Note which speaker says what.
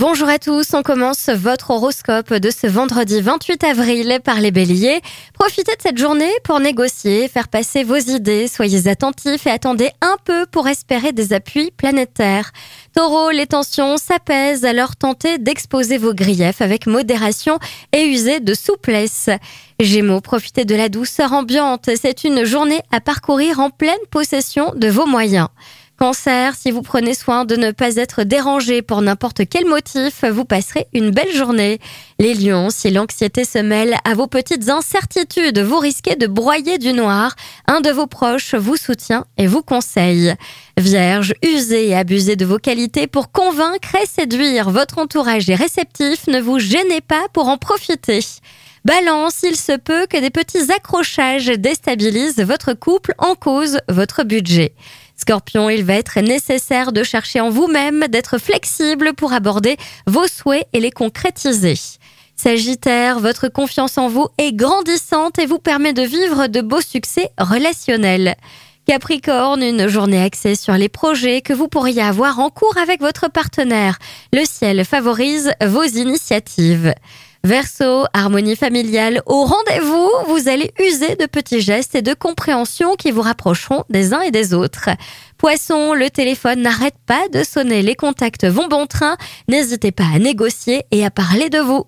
Speaker 1: Bonjour à tous, on commence votre horoscope de ce vendredi 28 avril par les béliers. Profitez de cette journée pour négocier, faire passer vos idées, soyez attentifs et attendez un peu pour espérer des appuis planétaires. Taureau, les tensions s'apaisent, alors tentez d'exposer vos griefs avec modération et usez de souplesse. Gémeaux, profitez de la douceur ambiante, c'est une journée à parcourir en pleine possession de vos moyens. Cancer, si vous prenez soin de ne pas être dérangé pour n'importe quel motif, vous passerez une belle journée. Les lions, si l'anxiété se mêle à vos petites incertitudes, vous risquez de broyer du noir. Un de vos proches vous soutient et vous conseille. Vierge, usez et abusez de vos qualités pour convaincre et séduire. Votre entourage est réceptif, ne vous gênez pas pour en profiter. Balance, il se peut que des petits accrochages déstabilisent votre couple en cause votre budget. Scorpion, il va être nécessaire de chercher en vous-même, d'être flexible pour aborder vos souhaits et les concrétiser. Sagittaire, votre confiance en vous est grandissante et vous permet de vivre de beaux succès relationnels. Capricorne, une journée axée sur les projets que vous pourriez avoir en cours avec votre partenaire. Le ciel favorise vos initiatives. Verseau, harmonie familiale au rendez-vous, vous allez user de petits gestes et de compréhension qui vous rapprocheront des uns et des autres. Poisson, le téléphone n'arrête pas de sonner, les contacts vont bon train, n'hésitez pas à négocier et à parler de vous.